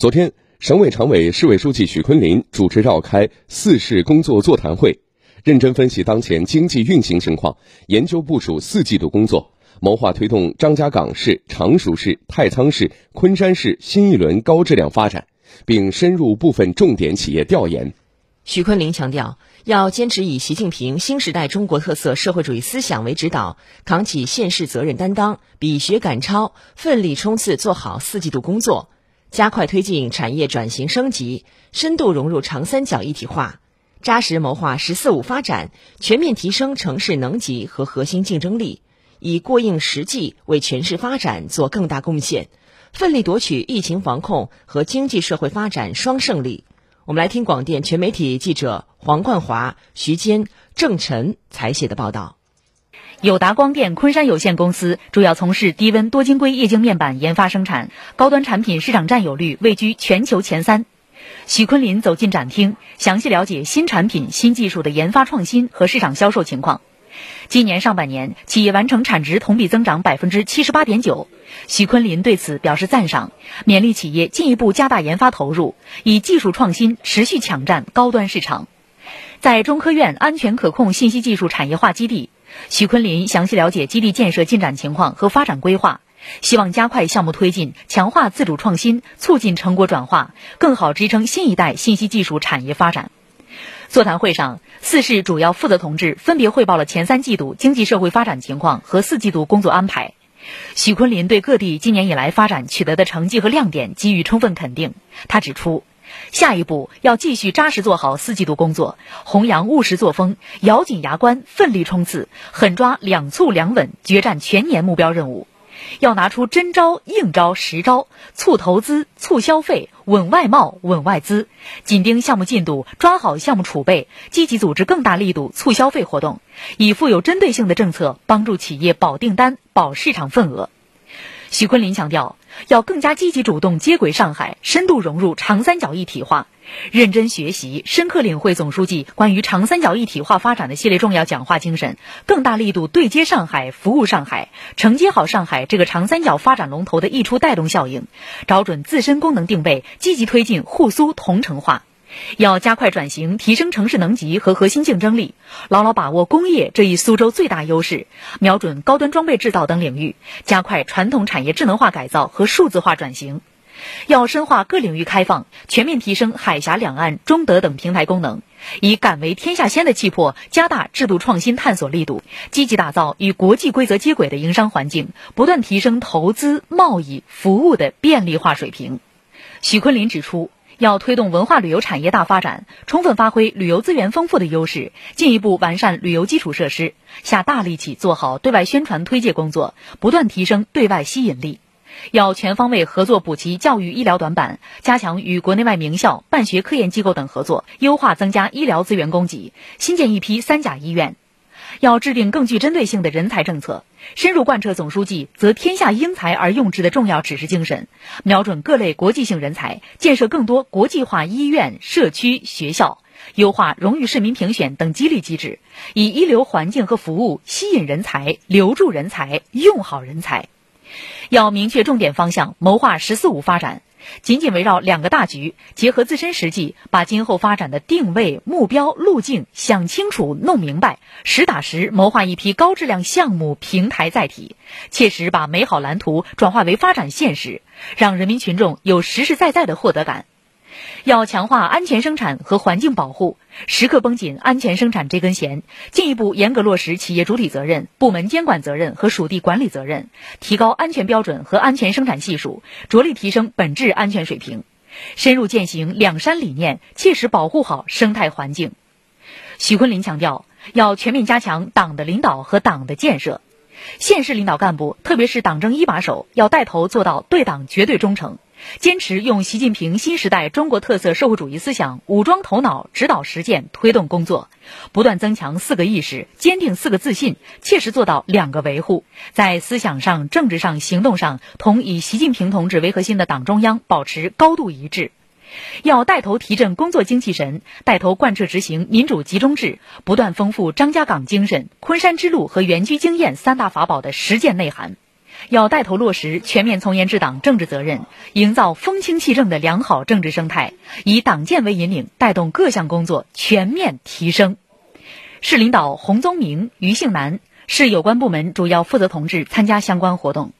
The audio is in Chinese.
昨天，省委常委、市委书记许昆林主持召开四市工作座谈会，认真分析当前经济运行情况，研究部署四季度工作，谋划推动张家港市、常熟市、太仓市、昆山市新一轮高质量发展，并深入部分重点企业调研。许昆林强调，要坚持以习近平新时代中国特色社会主义思想为指导，扛起县市责任担当，比学赶超，奋力冲刺做好四季度工作。加快推进产业转型升级，深度融入长三角一体化，扎实谋划“十四五”发展，全面提升城市能级和核心竞争力，以过硬实际为全市发展做更大贡献，奋力夺取疫情防控和经济社会发展双胜利。我们来听广电全媒体记者黄冠华、徐坚、郑晨采写的报道。友达光电昆山有限公司主要从事低温多晶硅液晶面板研发生产，高端产品市场占有率位居全球前三。许昆林走进展厅，详细了解新产品、新技术的研发创新和市场销售情况。今年上半年，企业完成产值同比增长百分之七十八点九。许昆林对此表示赞赏，勉励企业进一步加大研发投入，以技术创新持续抢占高端市场。在中科院安全可控信息技术产业化基地。徐昆林详细了解基地建设进展情况和发展规划，希望加快项目推进，强化自主创新，促进成果转化，更好支撑新一代信息技术产业发展。座谈会上，四市主要负责同志分别汇报了前三季度经济社会发展情况和四季度工作安排。许昆林对各地今年以来发展取得的成绩和亮点给予充分肯定。他指出。下一步要继续扎实做好四季度工作，弘扬务实作风，咬紧牙关，奋力冲刺，狠抓两促两稳，决战全年目标任务。要拿出真招、硬招、实招，促投资、促消费，稳外贸、稳外资，紧盯项目进度，抓好项目储备，积极组织更大力度促消费活动，以富有针对性的政策帮助企业保订单、保市场份额。徐昆林强调，要更加积极主动接轨上海，深度融入长三角一体化，认真学习、深刻领会总书记关于长三角一体化发展的系列重要讲话精神，更大力度对接上海、服务上海，承接好上海这个长三角发展龙头的溢出带动效应，找准自身功能定位，积极推进沪苏同城化。要加快转型，提升城市能级和核心竞争力，牢牢把握工业这一苏州最大优势，瞄准高端装备制造等领域，加快传统产业智能化改造和数字化转型。要深化各领域开放，全面提升海峡两岸、中德等平台功能，以敢为天下先的气魄，加大制度创新探索力度，积极打造与国际规则接轨的营商环境，不断提升投资、贸易、服务的便利化水平。许昆林指出。要推动文化旅游产业大发展，充分发挥旅游资源丰富的优势，进一步完善旅游基础设施，下大力气做好对外宣传推介工作，不断提升对外吸引力。要全方位合作补齐教育医疗短板，加强与国内外名校、办学科研机构等合作，优化增加医疗资源供给，新建一批三甲医院。要制定更具针对性的人才政策，深入贯彻总书记“择天下英才而用之”的重要指示精神，瞄准各类国际性人才，建设更多国际化医院、社区、学校，优化荣誉市民评选等激励机制，以一流环境和服务吸引人才、留住人才、用好人才。要明确重点方向，谋划“十四五”发展。紧紧围绕两个大局，结合自身实际，把今后发展的定位、目标、路径想清楚、弄明白，实打实谋划一批高质量项目、平台载体，切实把美好蓝图转化为发展现实，让人民群众有实实在在的获得感。要强化安全生产和环境保护，时刻绷紧安全生产这根弦，进一步严格落实企业主体责任、部门监管责任和属地管理责任，提高安全标准和安全生产系数，着力提升本质安全水平，深入践行两山理念，切实保护好生态环境。许昆林强调，要全面加强党的领导和党的建设，县市领导干部，特别是党政一把手，要带头做到对党绝对忠诚。坚持用习近平新时代中国特色社会主义思想武装头脑、指导实践推动工作，不断增强四个意识，坚定四个自信，切实做到两个维护，在思想上、政治上、行动上同以习近平同志为核心的党中央保持高度一致。要带头提振工作精气神，带头贯彻执行民主集中制，不断丰富张家港精神、昆山之路和园区经验三大法宝的实践内涵。要带头落实全面从严治党政治责任，营造风清气正的良好政治生态，以党建为引领，带动各项工作全面提升。市领导洪宗明、于兴南，市有关部门主要负责同志参加相关活动。